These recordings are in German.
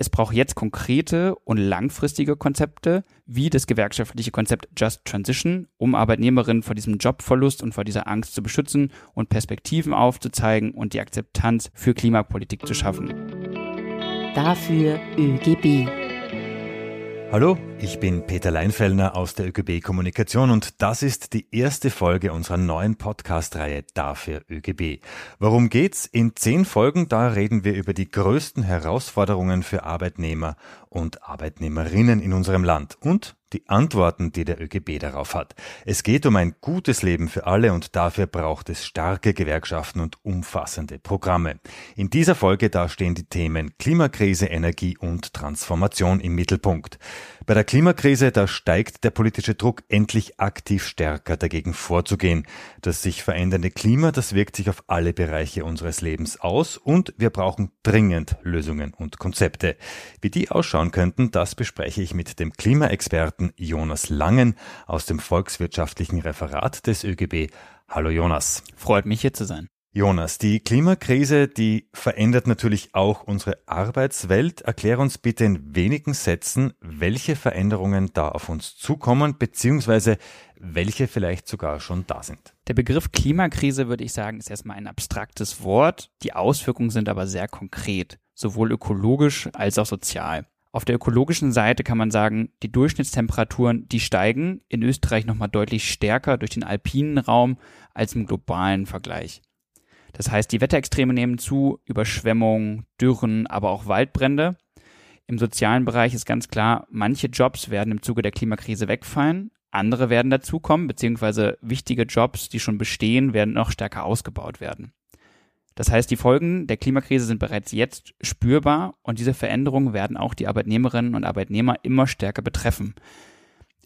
Es braucht jetzt konkrete und langfristige Konzepte, wie das gewerkschaftliche Konzept Just Transition, um Arbeitnehmerinnen vor diesem Jobverlust und vor dieser Angst zu beschützen und Perspektiven aufzuzeigen und die Akzeptanz für Klimapolitik zu schaffen. Dafür ÖGB. Hallo, ich bin Peter Leinfellner aus der ÖGB Kommunikation und das ist die erste Folge unserer neuen Podcast-Reihe Dafür ÖGB. Worum geht's? In zehn Folgen, da reden wir über die größten Herausforderungen für Arbeitnehmer und Arbeitnehmerinnen in unserem Land und die Antworten, die der ÖGB darauf hat. Es geht um ein gutes Leben für alle und dafür braucht es starke Gewerkschaften und umfassende Programme. In dieser Folge da stehen die Themen Klimakrise, Energie und Transformation im Mittelpunkt. Bei der Klimakrise, da steigt der politische Druck, endlich aktiv stärker dagegen vorzugehen. Das sich verändernde Klima, das wirkt sich auf alle Bereiche unseres Lebens aus und wir brauchen dringend Lösungen und Konzepte. Wie die ausschauen könnten, das bespreche ich mit dem Klimaexperten Jonas Langen aus dem Volkswirtschaftlichen Referat des ÖGB. Hallo Jonas. Freut mich hier zu sein. Jonas, die Klimakrise, die verändert natürlich auch unsere Arbeitswelt. Erklär uns bitte in wenigen Sätzen, welche Veränderungen da auf uns zukommen, beziehungsweise welche vielleicht sogar schon da sind. Der Begriff Klimakrise, würde ich sagen, ist erstmal ein abstraktes Wort. Die Auswirkungen sind aber sehr konkret, sowohl ökologisch als auch sozial. Auf der ökologischen Seite kann man sagen, die Durchschnittstemperaturen, die steigen in Österreich nochmal deutlich stärker durch den alpinen Raum als im globalen Vergleich. Das heißt, die Wetterextreme nehmen zu, Überschwemmungen, Dürren, aber auch Waldbrände. Im sozialen Bereich ist ganz klar, manche Jobs werden im Zuge der Klimakrise wegfallen, andere werden dazukommen, beziehungsweise wichtige Jobs, die schon bestehen, werden noch stärker ausgebaut werden. Das heißt, die Folgen der Klimakrise sind bereits jetzt spürbar und diese Veränderungen werden auch die Arbeitnehmerinnen und Arbeitnehmer immer stärker betreffen.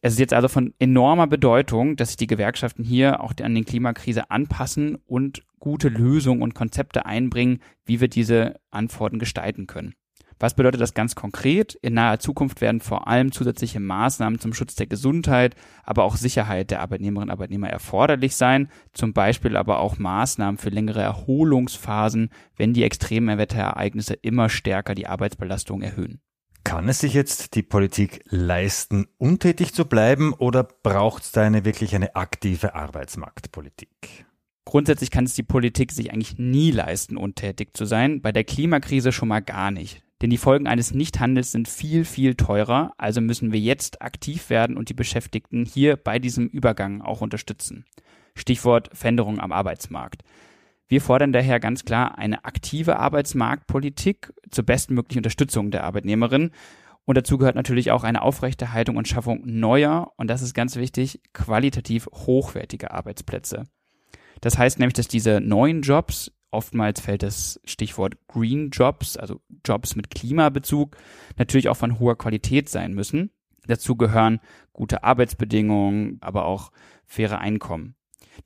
Es ist jetzt also von enormer Bedeutung, dass sich die Gewerkschaften hier auch an den Klimakrise anpassen und gute Lösungen und Konzepte einbringen, wie wir diese Antworten gestalten können. Was bedeutet das ganz konkret? In naher Zukunft werden vor allem zusätzliche Maßnahmen zum Schutz der Gesundheit, aber auch Sicherheit der Arbeitnehmerinnen und Arbeitnehmer erforderlich sein, zum Beispiel aber auch Maßnahmen für längere Erholungsphasen, wenn die extremen Wetterereignisse immer stärker die Arbeitsbelastung erhöhen. Kann es sich jetzt die Politik leisten, untätig zu bleiben oder braucht es da eine wirklich eine aktive Arbeitsmarktpolitik? Grundsätzlich kann es die Politik sich eigentlich nie leisten, untätig zu sein, bei der Klimakrise schon mal gar nicht. Denn die Folgen eines Nichthandels sind viel, viel teurer, also müssen wir jetzt aktiv werden und die Beschäftigten hier bei diesem Übergang auch unterstützen. Stichwort Veränderung am Arbeitsmarkt. Wir fordern daher ganz klar eine aktive Arbeitsmarktpolitik zur bestmöglichen Unterstützung der Arbeitnehmerin. Und dazu gehört natürlich auch eine Aufrechterhaltung und Schaffung neuer, und das ist ganz wichtig, qualitativ hochwertige Arbeitsplätze. Das heißt nämlich, dass diese neuen Jobs, oftmals fällt das Stichwort Green Jobs, also Jobs mit Klimabezug, natürlich auch von hoher Qualität sein müssen. Dazu gehören gute Arbeitsbedingungen, aber auch faire Einkommen.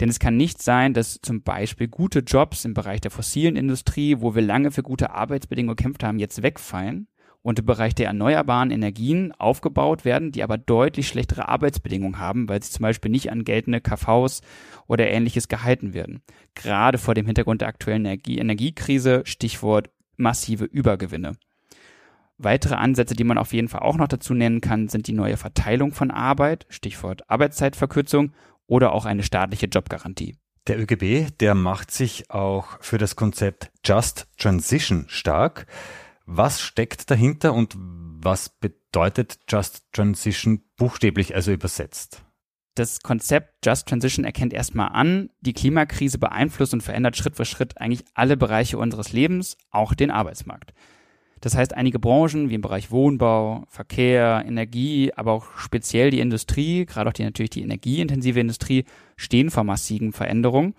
Denn es kann nicht sein, dass zum Beispiel gute Jobs im Bereich der fossilen Industrie, wo wir lange für gute Arbeitsbedingungen gekämpft haben, jetzt wegfallen und im Bereich der erneuerbaren Energien aufgebaut werden, die aber deutlich schlechtere Arbeitsbedingungen haben, weil sie zum Beispiel nicht an geltende KVs oder ähnliches gehalten werden. Gerade vor dem Hintergrund der aktuellen Energie Energiekrise, Stichwort massive Übergewinne. Weitere Ansätze, die man auf jeden Fall auch noch dazu nennen kann, sind die neue Verteilung von Arbeit, Stichwort Arbeitszeitverkürzung oder auch eine staatliche Jobgarantie. Der ÖGB, der macht sich auch für das Konzept Just Transition stark. Was steckt dahinter und was bedeutet Just Transition buchstäblich, also übersetzt? Das Konzept Just Transition erkennt erstmal an, die Klimakrise beeinflusst und verändert Schritt für Schritt eigentlich alle Bereiche unseres Lebens, auch den Arbeitsmarkt. Das heißt, einige Branchen wie im Bereich Wohnbau, Verkehr, Energie, aber auch speziell die Industrie, gerade auch die natürlich die energieintensive Industrie, stehen vor massiven Veränderungen.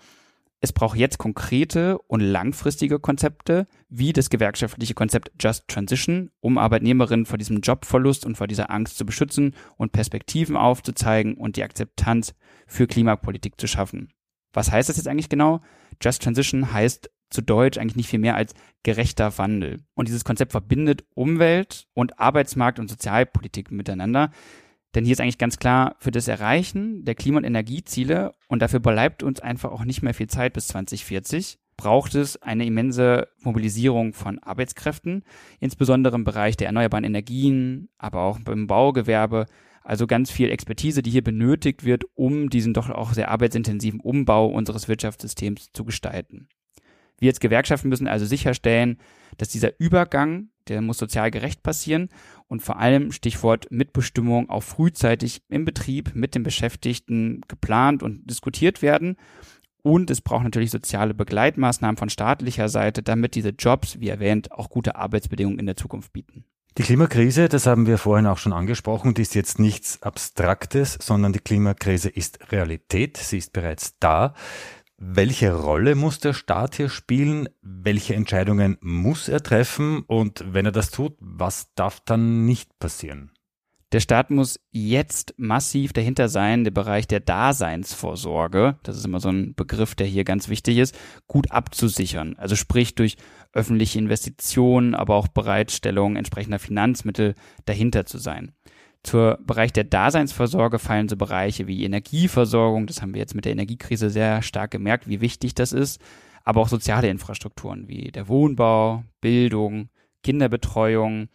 Es braucht jetzt konkrete und langfristige Konzepte, wie das gewerkschaftliche Konzept Just Transition, um Arbeitnehmerinnen vor diesem Jobverlust und vor dieser Angst zu beschützen und Perspektiven aufzuzeigen und die Akzeptanz für Klimapolitik zu schaffen. Was heißt das jetzt eigentlich genau? Just Transition heißt zu Deutsch eigentlich nicht viel mehr als gerechter Wandel. Und dieses Konzept verbindet Umwelt und Arbeitsmarkt und Sozialpolitik miteinander. Denn hier ist eigentlich ganz klar, für das Erreichen der Klima- und Energieziele, und dafür bleibt uns einfach auch nicht mehr viel Zeit bis 2040, braucht es eine immense Mobilisierung von Arbeitskräften, insbesondere im Bereich der erneuerbaren Energien, aber auch beim Baugewerbe. Also ganz viel Expertise, die hier benötigt wird, um diesen doch auch sehr arbeitsintensiven Umbau unseres Wirtschaftssystems zu gestalten. Wir als Gewerkschaften müssen also sicherstellen, dass dieser Übergang, der muss sozial gerecht passieren und vor allem Stichwort Mitbestimmung auch frühzeitig im Betrieb mit den Beschäftigten geplant und diskutiert werden. Und es braucht natürlich soziale Begleitmaßnahmen von staatlicher Seite, damit diese Jobs, wie erwähnt, auch gute Arbeitsbedingungen in der Zukunft bieten. Die Klimakrise, das haben wir vorhin auch schon angesprochen, die ist jetzt nichts Abstraktes, sondern die Klimakrise ist Realität, sie ist bereits da. Welche Rolle muss der Staat hier spielen? Welche Entscheidungen muss er treffen? Und wenn er das tut, was darf dann nicht passieren? Der Staat muss jetzt massiv dahinter sein, der Bereich der Daseinsvorsorge, das ist immer so ein Begriff, der hier ganz wichtig ist, gut abzusichern. Also sprich durch öffentliche Investitionen, aber auch Bereitstellung entsprechender Finanzmittel dahinter zu sein. Zur Bereich der Daseinsvorsorge fallen so Bereiche wie Energieversorgung, das haben wir jetzt mit der Energiekrise sehr stark gemerkt, wie wichtig das ist, aber auch soziale Infrastrukturen wie der Wohnbau, Bildung, Kinderbetreuung,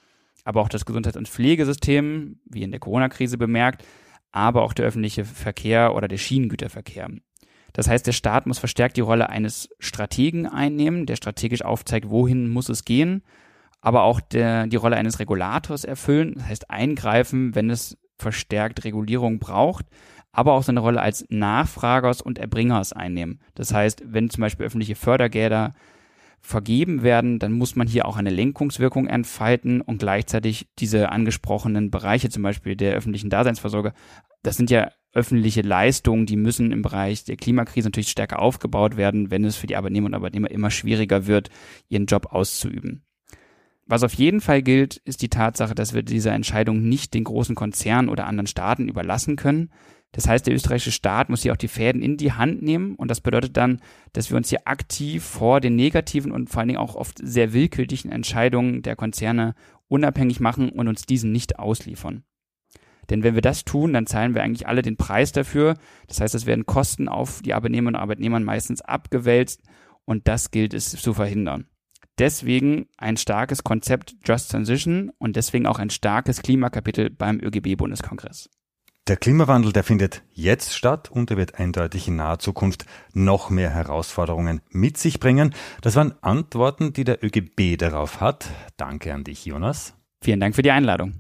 aber auch das Gesundheits- und Pflegesystem, wie in der Corona-Krise bemerkt, aber auch der öffentliche Verkehr oder der Schienengüterverkehr. Das heißt, der Staat muss verstärkt die Rolle eines Strategen einnehmen, der strategisch aufzeigt, wohin muss es gehen aber auch der, die Rolle eines Regulators erfüllen, das heißt eingreifen, wenn es verstärkt Regulierung braucht, aber auch seine Rolle als Nachfragers und Erbringers einnehmen. Das heißt, wenn zum Beispiel öffentliche Fördergelder vergeben werden, dann muss man hier auch eine Lenkungswirkung entfalten und gleichzeitig diese angesprochenen Bereiche, zum Beispiel der öffentlichen Daseinsvorsorge, das sind ja öffentliche Leistungen, die müssen im Bereich der Klimakrise natürlich stärker aufgebaut werden, wenn es für die Arbeitnehmer und Arbeitnehmer immer schwieriger wird, ihren Job auszuüben. Was auf jeden Fall gilt, ist die Tatsache, dass wir diese Entscheidung nicht den großen Konzernen oder anderen Staaten überlassen können. Das heißt, der österreichische Staat muss hier auch die Fäden in die Hand nehmen und das bedeutet dann, dass wir uns hier aktiv vor den negativen und vor allen Dingen auch oft sehr willkürlichen Entscheidungen der Konzerne unabhängig machen und uns diesen nicht ausliefern. Denn wenn wir das tun, dann zahlen wir eigentlich alle den Preis dafür. Das heißt, es werden Kosten auf die Arbeitnehmerinnen und Arbeitnehmer meistens abgewälzt und das gilt es zu verhindern. Deswegen ein starkes Konzept Just Transition und deswegen auch ein starkes Klimakapitel beim ÖGB-Bundeskongress. Der Klimawandel, der findet jetzt statt und er wird eindeutig in naher Zukunft noch mehr Herausforderungen mit sich bringen. Das waren Antworten, die der ÖGB darauf hat. Danke an dich, Jonas. Vielen Dank für die Einladung.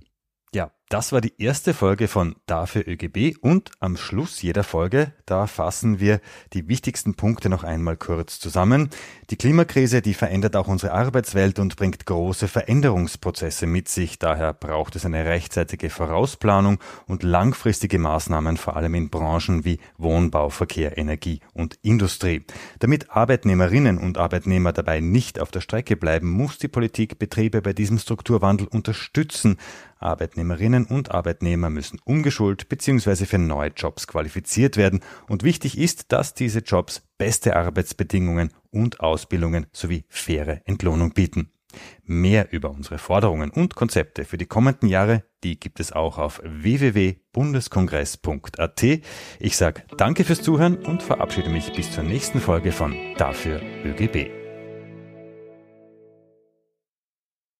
Das war die erste Folge von Dafür ÖGB und am Schluss jeder Folge, da fassen wir die wichtigsten Punkte noch einmal kurz zusammen. Die Klimakrise, die verändert auch unsere Arbeitswelt und bringt große Veränderungsprozesse mit sich. Daher braucht es eine rechtzeitige Vorausplanung und langfristige Maßnahmen, vor allem in Branchen wie Wohnbau, Verkehr, Energie und Industrie. Damit Arbeitnehmerinnen und Arbeitnehmer dabei nicht auf der Strecke bleiben, muss die Politik Betriebe bei diesem Strukturwandel unterstützen. Arbeitnehmerinnen und Arbeitnehmer müssen umgeschult bzw. für neue Jobs qualifiziert werden und wichtig ist, dass diese Jobs beste Arbeitsbedingungen und Ausbildungen sowie faire Entlohnung bieten. Mehr über unsere Forderungen und Konzepte für die kommenden Jahre, die gibt es auch auf www.bundeskongress.at. Ich sage danke fürs Zuhören und verabschiede mich bis zur nächsten Folge von Dafür ÖGB.